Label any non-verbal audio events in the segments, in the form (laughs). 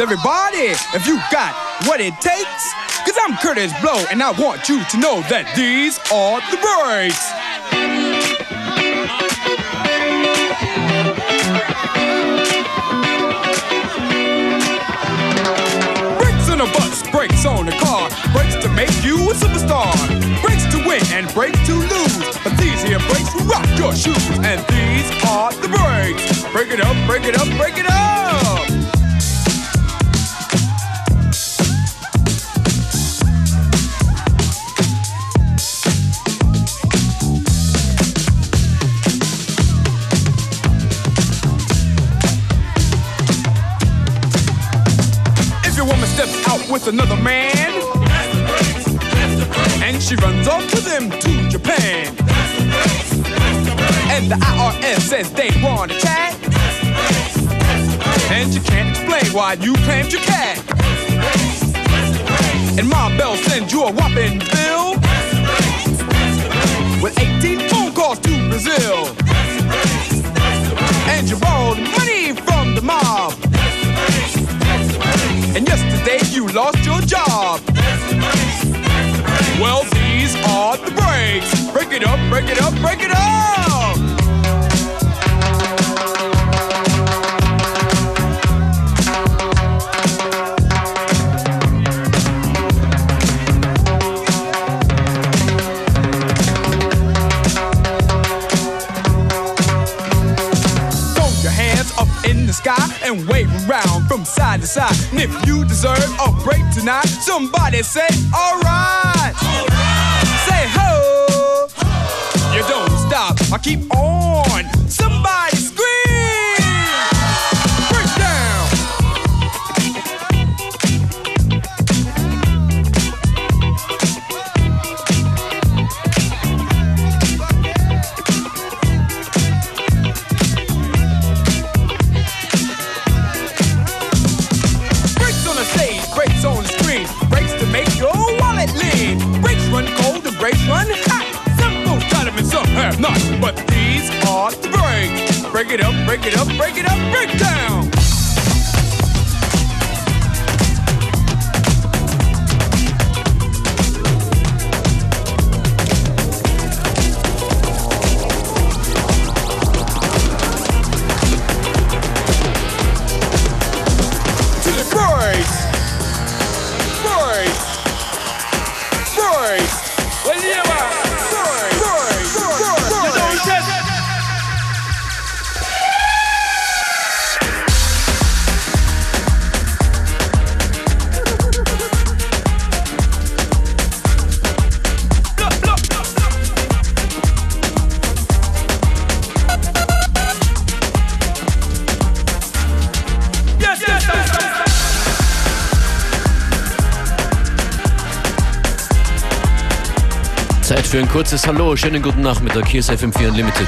everybody, if you got what it takes. Cause I'm Curtis Blow, and I want you to know that these are the breaks. On a bus, brakes on a car, brakes to make you a superstar, brakes to win and brakes to lose. But these here brakes rock your shoes, and these are the brakes. Break it up, break it up, break it up. With another man, and she runs off to them to Japan, and the IRS says they want a chat, and you can't explain why you claimed your cat, and Ma Bell sends you a whopping bill. With 18 phone calls to Brazil, and you borrowed money from the mob. And yesterday you lost your job. Well, these are the breaks. Break it up, break it up, break it up. Throw your hands up in the sky and wave side to side. And if you deserve a break tonight, somebody say, alright. Say ho. You don't stop. I keep on. Zeit für ein kurzes Hallo. Schönen guten Nachmittag. Hier ist FM4 Unlimited.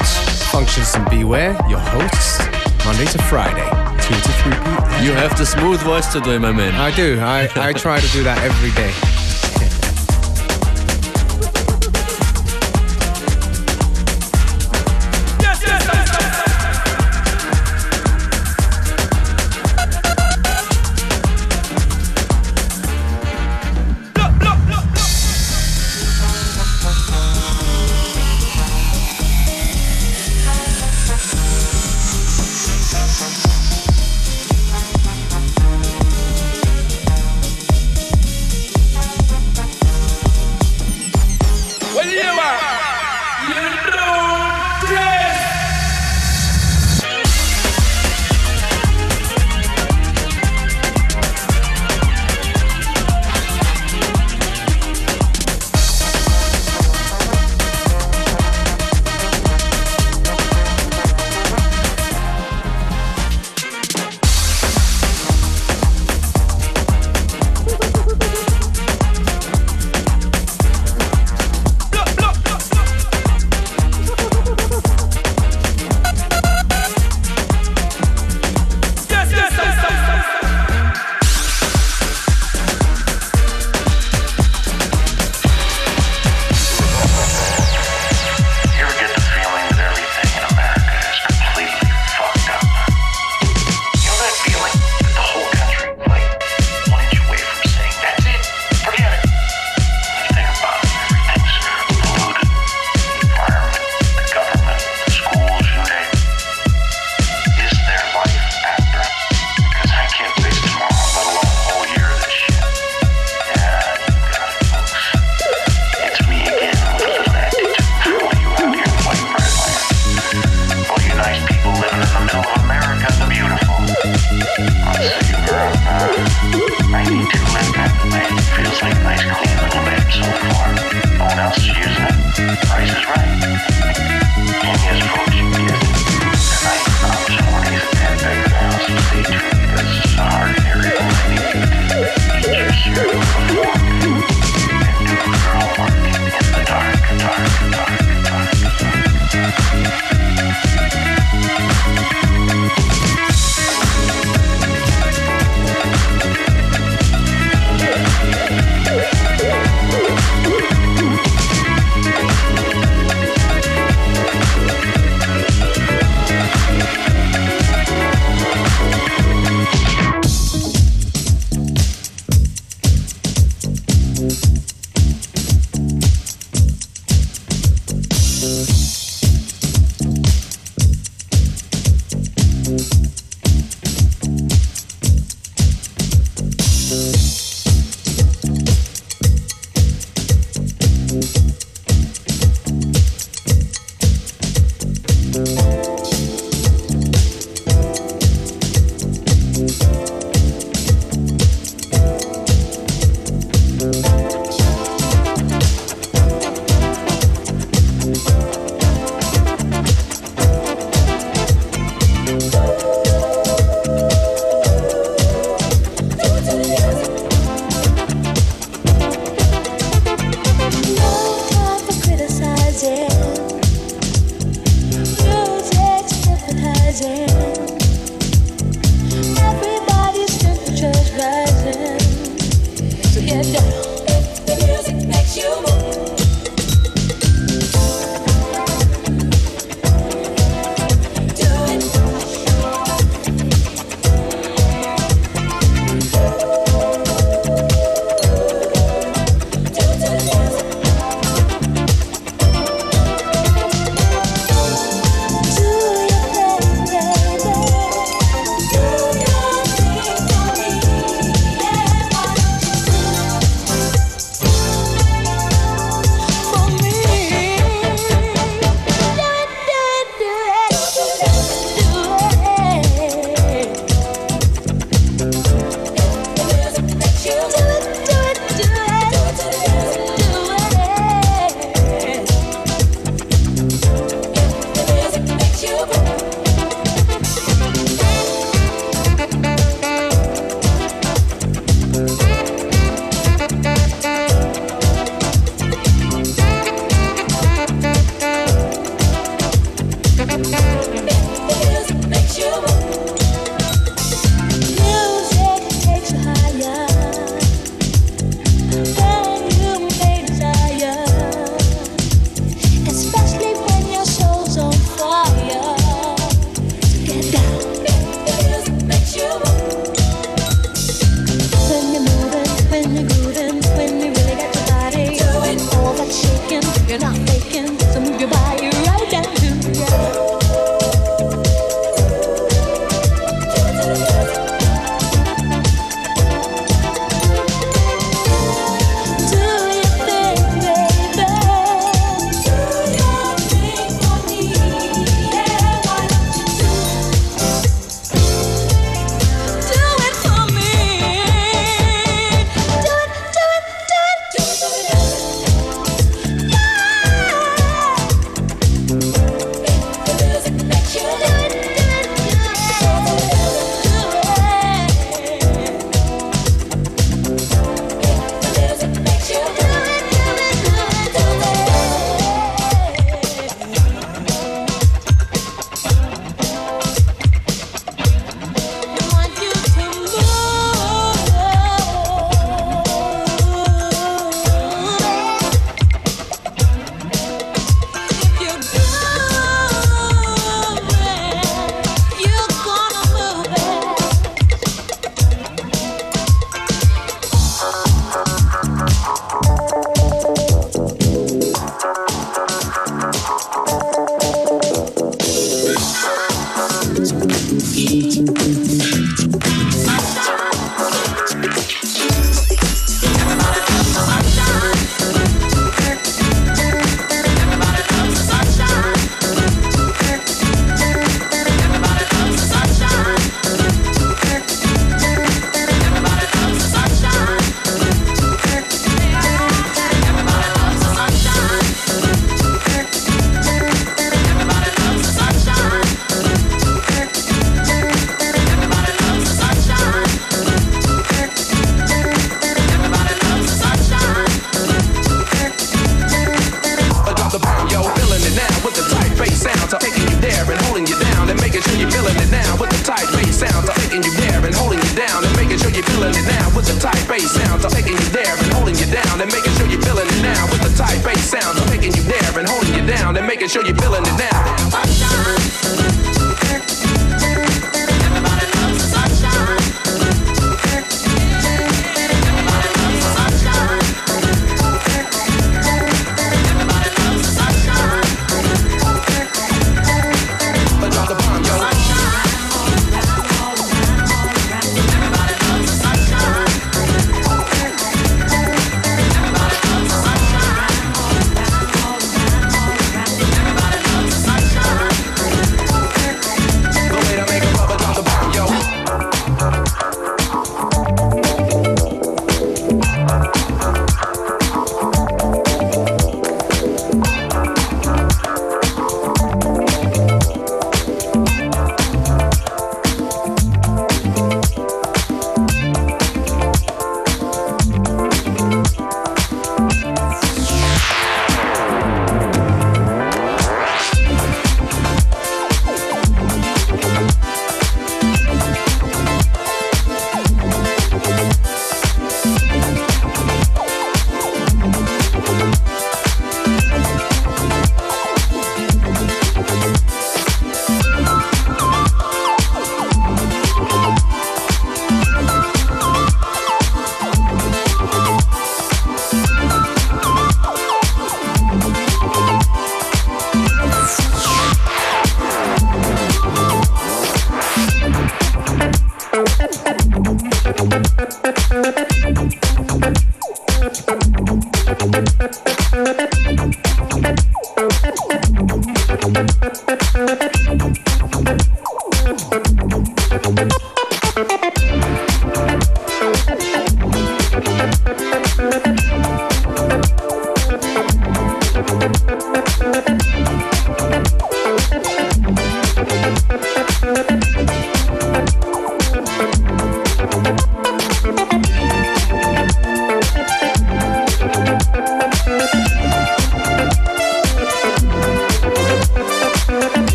Functions and Beware, your hosts, Monday to Friday, 2 to 3 p.m. You have the smooth voice today, my man. I do. I, I try to do that every day.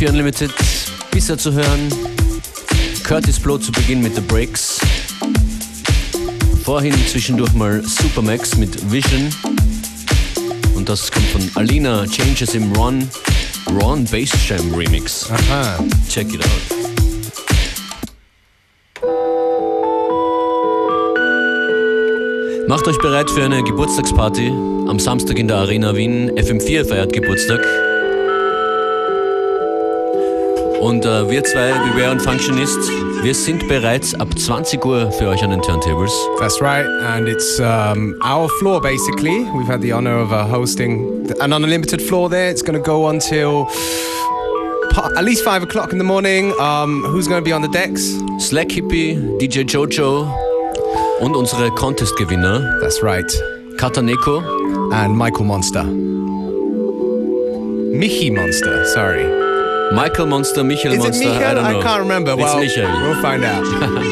FM4 Unlimited, bisher zu hören. Curtis Blow zu Beginn mit The Breaks. Vorhin zwischendurch mal Supermax mit Vision. Und das kommt von Alina Changes im Ron, Ron Bass Jam Remix. Aha. Check it out. Macht euch bereit für eine Geburtstagsparty am Samstag in der Arena Wien. FM4 feiert Geburtstag. Und äh, wir zwei, Beware und Functionist, wir sind bereits ab 20 Uhr für euch an den Turntables. That's right, and it's um, our floor basically. We've had the honor of uh, hosting an unlimited floor there. It's going to go until at least five o'clock in the morning. Um, who's going to be on the decks? Slack Hippie, DJ Jojo und unsere Contest-Gewinner That's right, Kataneko, and Michael Monster. Michi Monster, sorry. Michael Monster, Michael Is it Monster, Michael? I don't know. I can't remember. It's well, Michael. we'll find out. (laughs)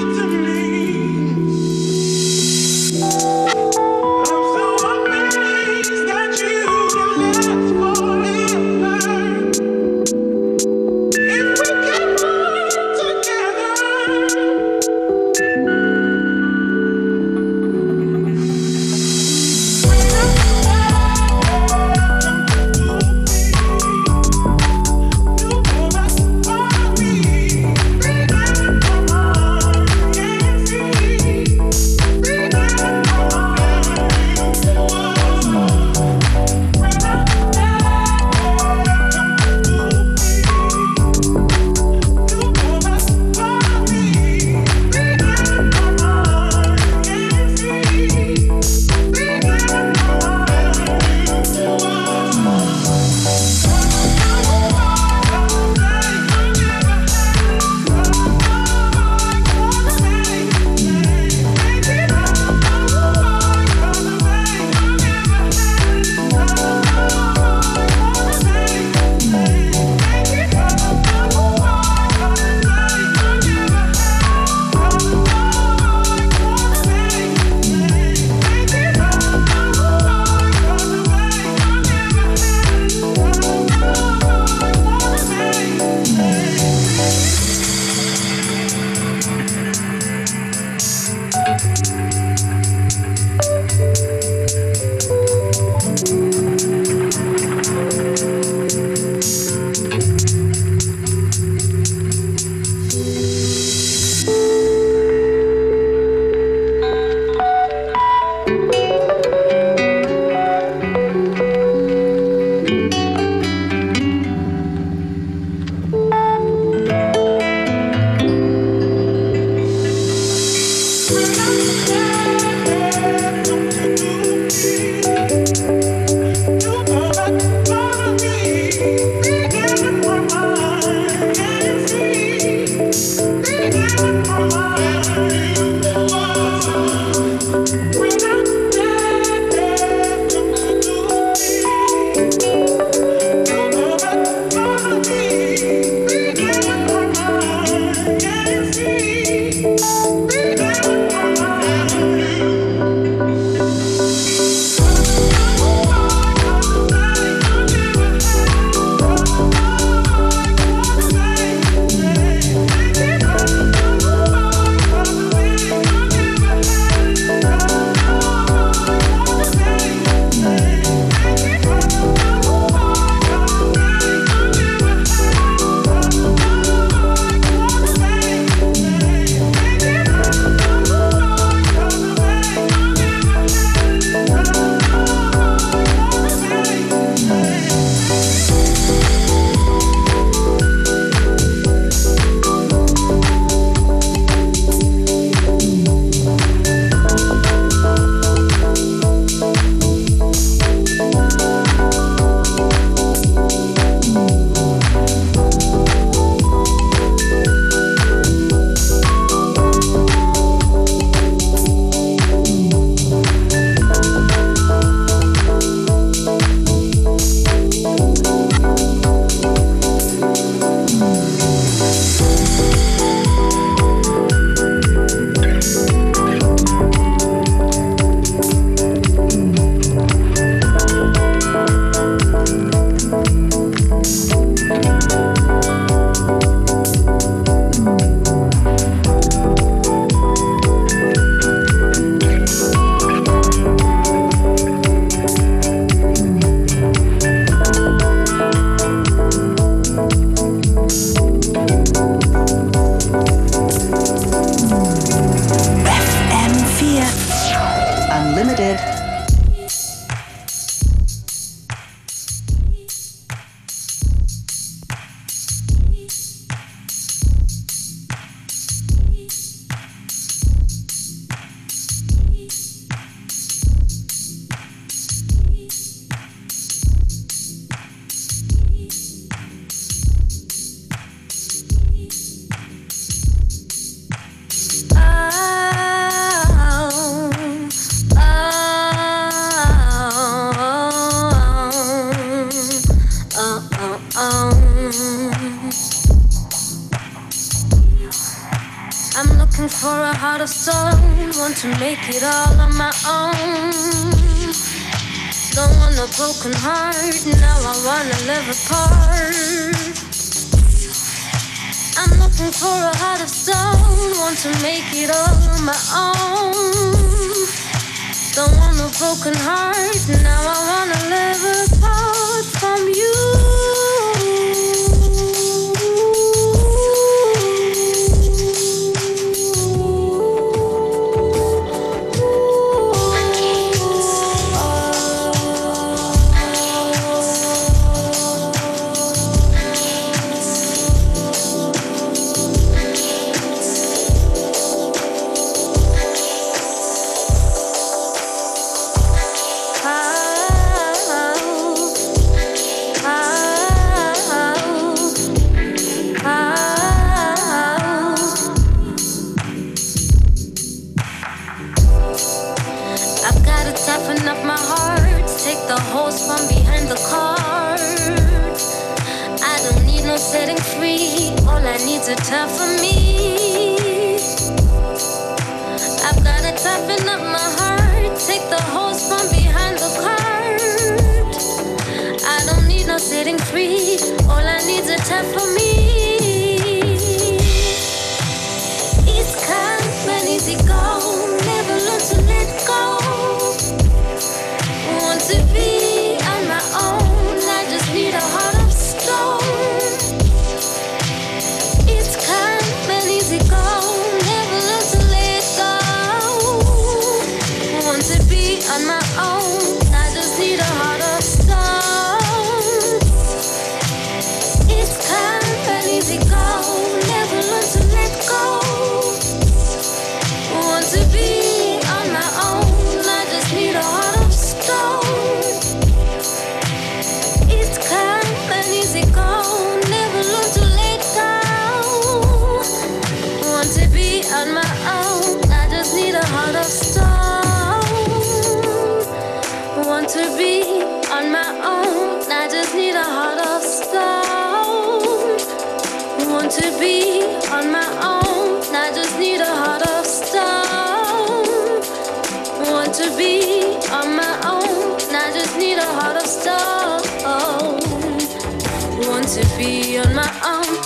be on my own.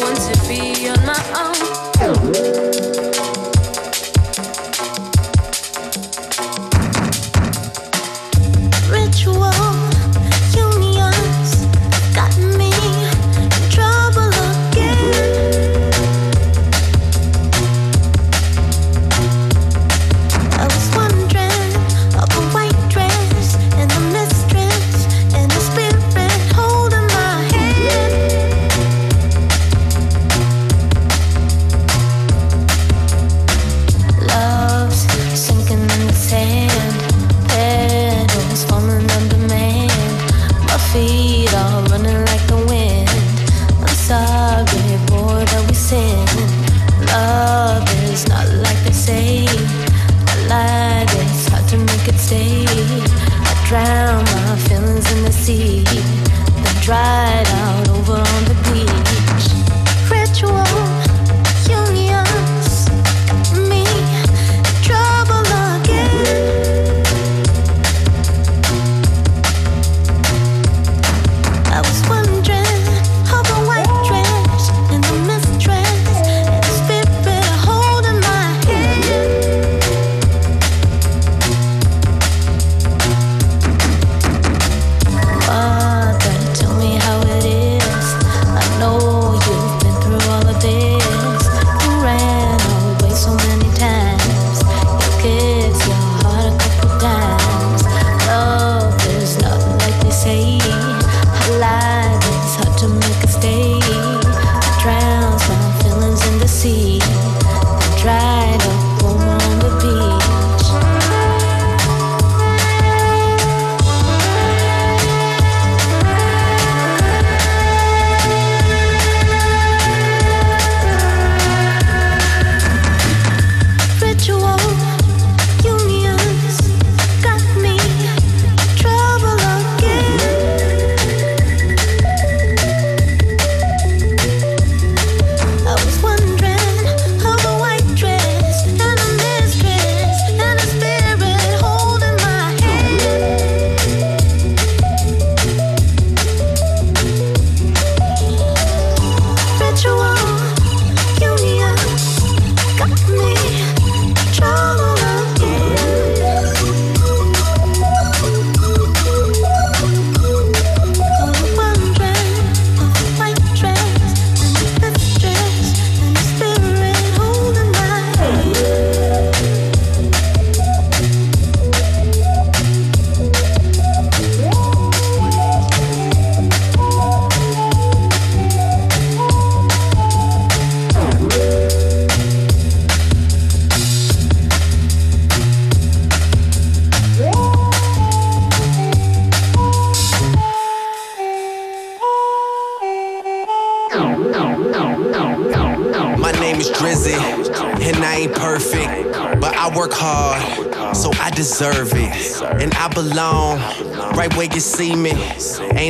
Want to be on my own.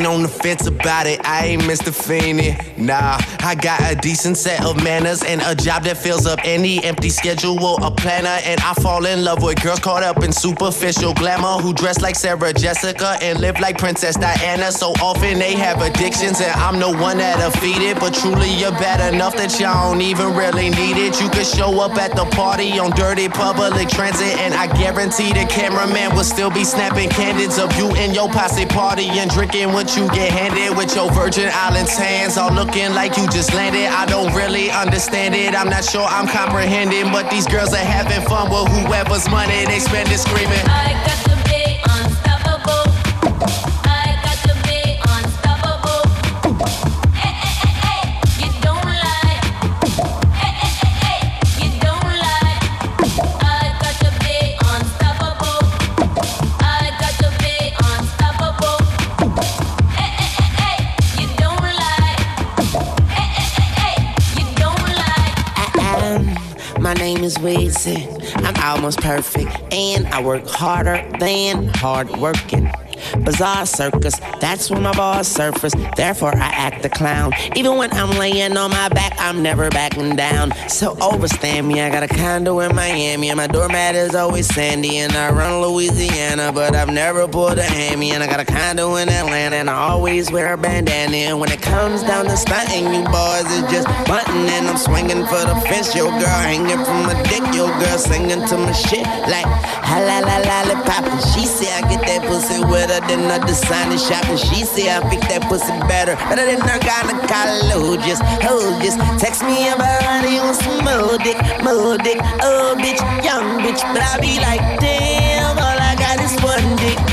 Ain't on the fence about it, I ain't Mr. Feeney. Nah, I got a decent set of manners and a job that fills up any empty schedule, a planner. And I fall in love with girls caught up in superficial glamour who dress like Sarah Jessica and live like Princess Diana. So often they have addictions, and I'm the one that'll feed it. But truly, you're bad enough that y'all don't even really need it. You could show up at the party on dirty public transit, and I guarantee the cameraman will still be snapping candids of you and your posse party and drinking you get handed with your Virgin Islands hands all looking like you just landed. I don't really understand it. I'm not sure I'm comprehending, but these girls are having fun with whoever's money they spend it screaming. I'm almost perfect, and I work harder than hard working. Bizarre circus, that's when my balls surface. Therefore, I act the clown. Even when I'm laying on my back, I'm never backing down. So overstand me. I got a condo in Miami, and my doormat is always sandy. And I run Louisiana, but I've never pulled a hammy. And I got a condo in Atlanta, and I always wear a bandana. And when it comes down to stunting, you boys is just bunting. And I'm swinging for the fence. Your girl hanging from my dick. Your girl singing to my shit like ha la la lollipop. And she say I get that pussy wetter than a designer shop. And she say I pick that pussy better, better than her gynecologist. Oh, just text me about it on some more dick, more dick. Oh, bitch, young bitch, but I be like, damn, all I got is one dick.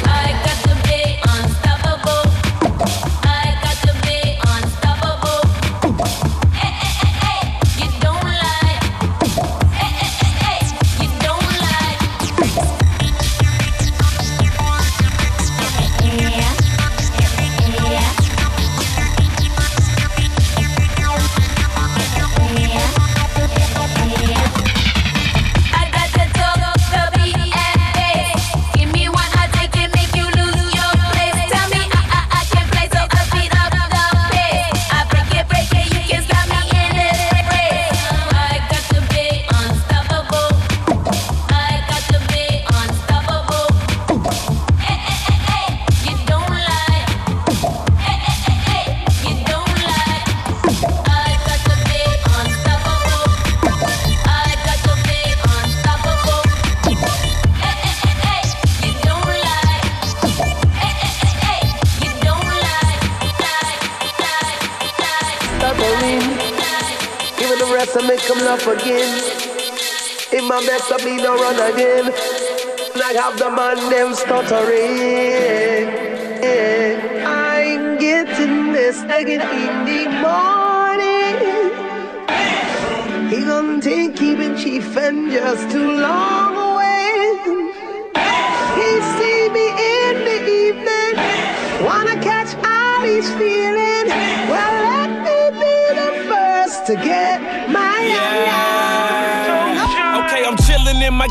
Even the rest of me come laugh again. In my best of me no run again. And I have the man them stuttering. I'm getting this again in the morning. He gonna take keeping chief and just too long away. He see me in the evening, wanna catch all he's feeling. Well, let me be the first to get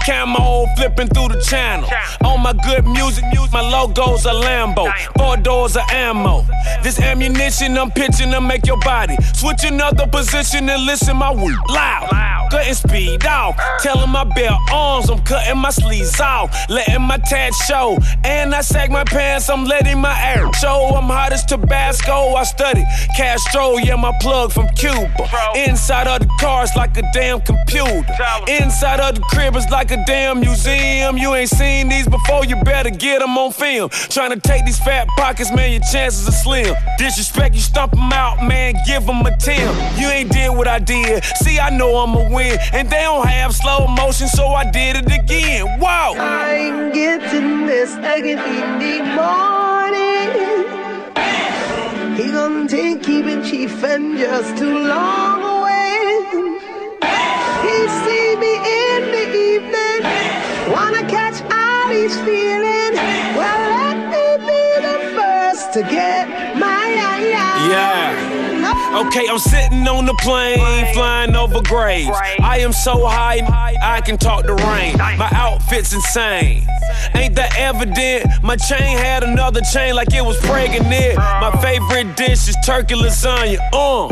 chilling in my camo, flipping through the channel. All my good music, music, my logo's a Lambo, four doors of ammo. This ammunition I'm pitching to make your body switch another position and listen my word loud. Cutting speed off, telling my bare arms I'm cutting my sleeves off, letting my tat show. And I sag my pants, I'm letting my air show. I'm hot as Tabasco. I study Castro, yeah, my plug from Cuba. Inside of the cars like a damn computer. Inside of the crib is like a damn museum. You ain't seen these before, you better get them on film. Trying to take these fat pockets, man, your chances are slim. Disrespect, you stomp them out, man, give them a 10. You ain't did what I did. See, I know I'ma win. And they don't have slow motion, so I did it again. Wow! I'm getting this again in the morning. He gonna take keeping chief and just too long away. He see me in the evening, wanna catch all he's feeling. Okay, I'm sitting on the plane, flying over graves. I am so high, I can talk to rain. My outfit's insane. Ain't that evident? My chain had another chain like it was pregnant. My favorite dish is turkey lasagna. Uh,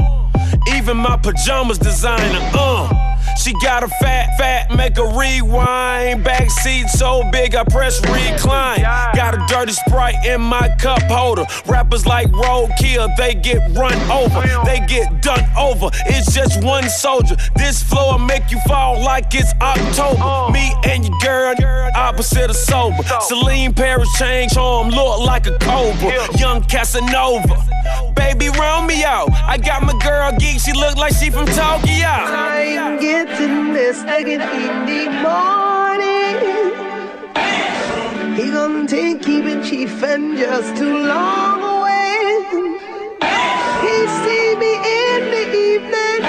even my pajamas designer. Uh. She got a fat, fat, make a rewind. Backseat so big, I press recline. Got a dirty sprite in my cup holder. Rappers like roadkill, they get run over. They get done over. It's just one soldier. This floor make you fall like it's October. Me and your girl, opposite of sober. Celine Paris change home, look like a cobra. Young Casanova. Baby, round me out. I got my girl geek, she look like she from Tokyo. I'm getting this again in the morning. He gonna take keeping chief and just too long away. He see me in the evening,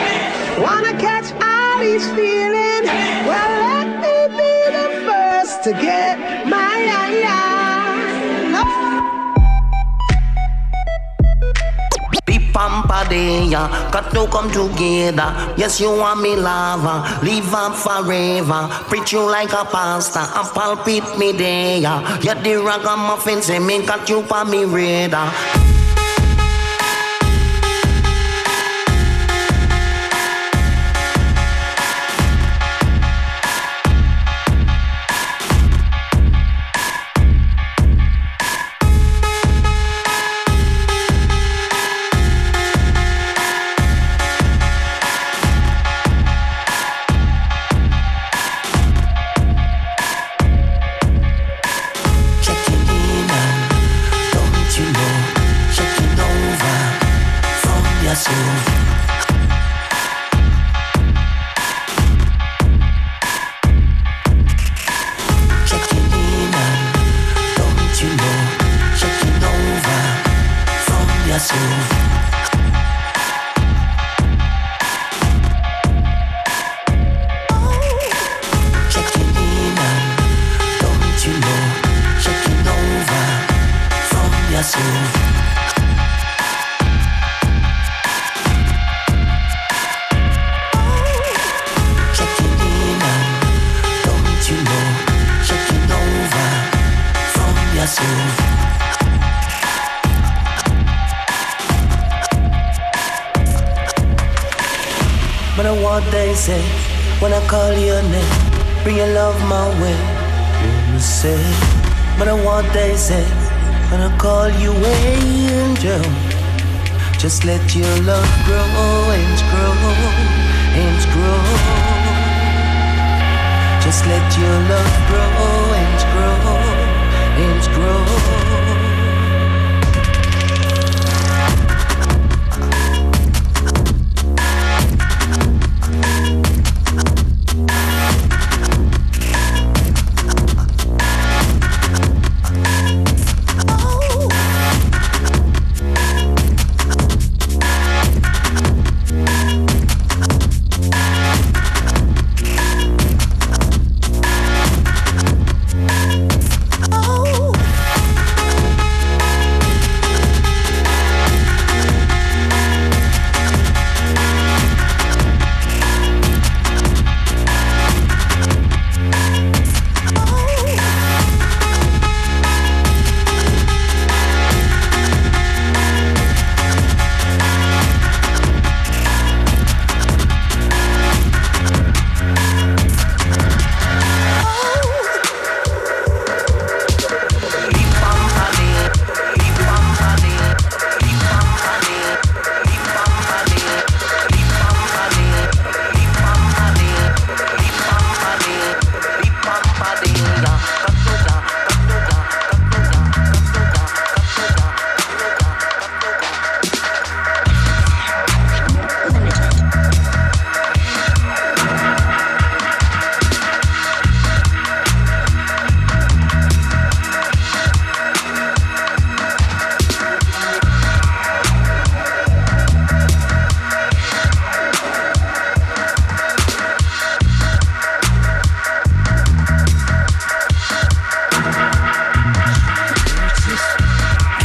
wanna catch all he's feeling. Well, let me be the first to get Pampadea, got to come together. Yes, you want me lover. live up forever. Preach you like a pastor, and palpate me there. Yet the ragamuffin say me got you for me radar.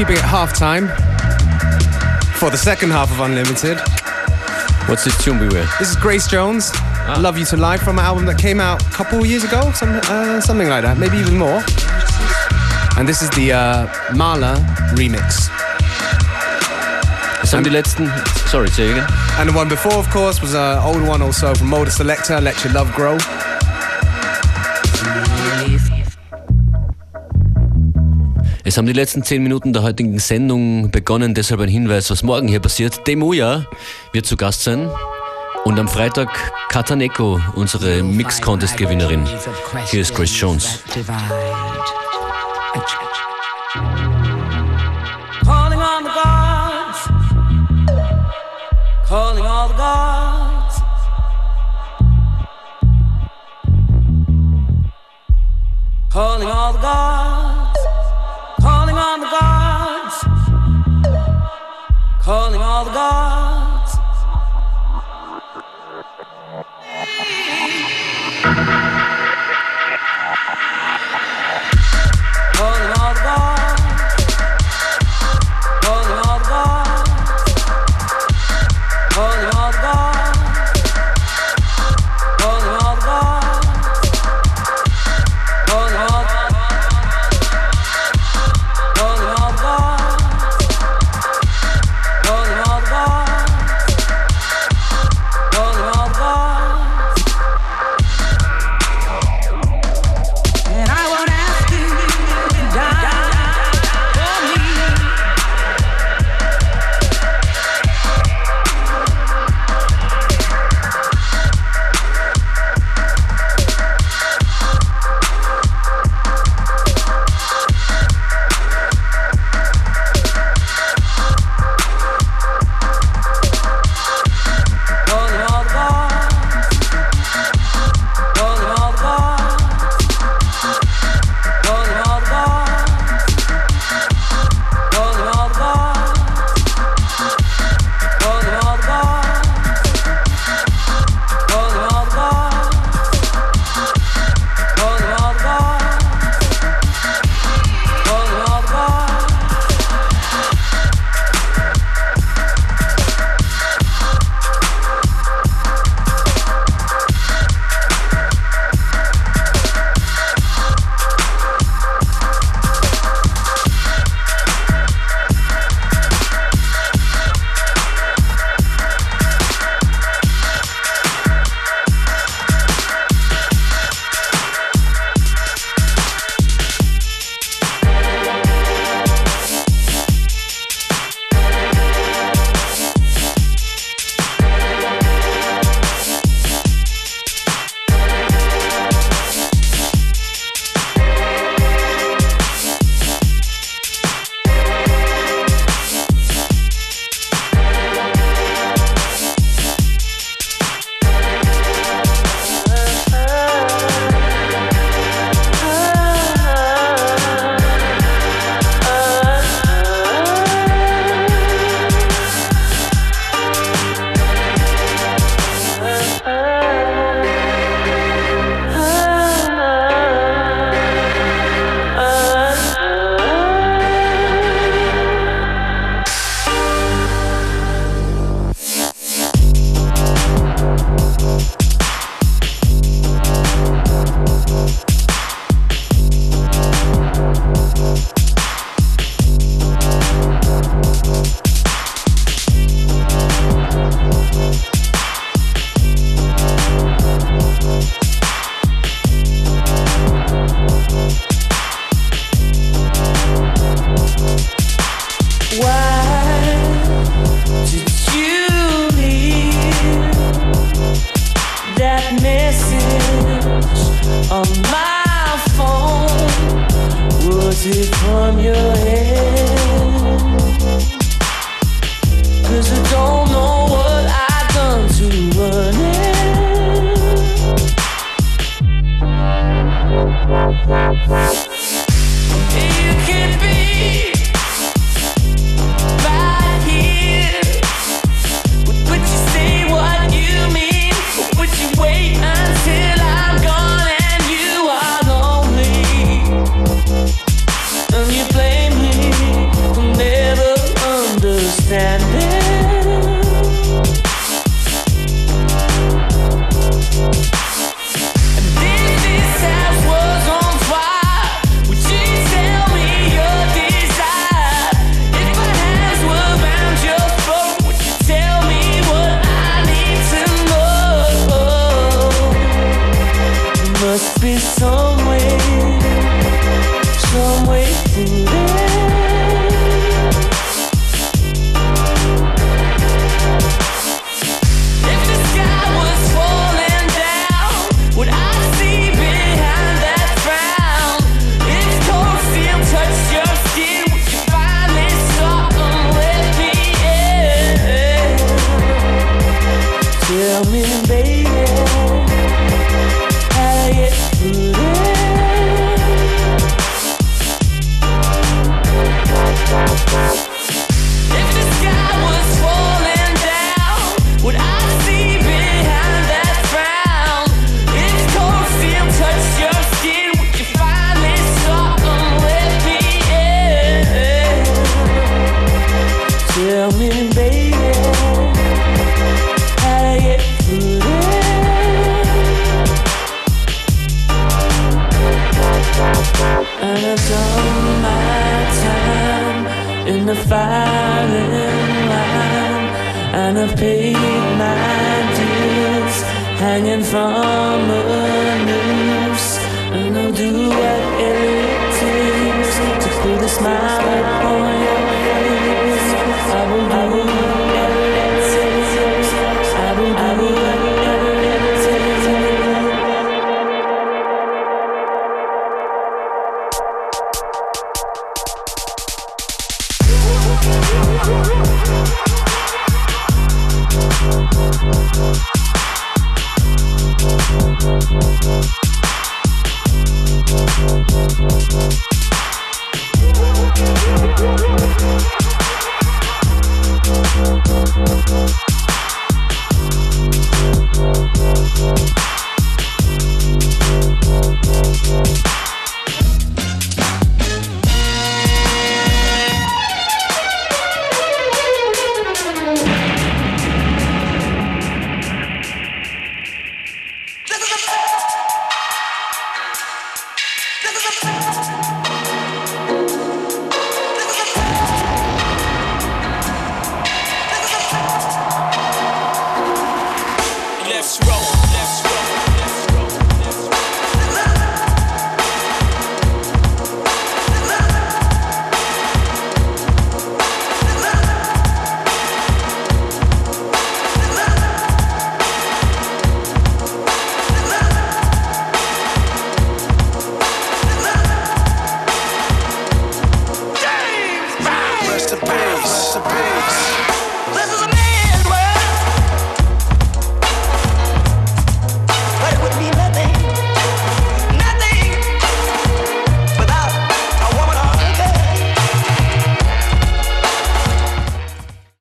Keeping it half time for the second half of Unlimited. What's this tune we were? This is Grace Jones. Love You to Life from an album that came out a couple years ago, some, uh, something like that, maybe even more. And this is the uh, Mala remix. Haben letzten. Sorry, say again. And the one before, of course, was an old one also from Modeselektor, Let Your Love Grow. Es haben die letzten zehn Minuten der heutigen Sendung begonnen, deshalb ein Hinweis, was morgen hier passiert. Demuya wird zu Gast sein und am Freitag Kataneko, unsere Mix Contest Gewinnerin. Hier ist Grace Jones. Calling on the gods, calling all the gods. Calling all the gods, of God.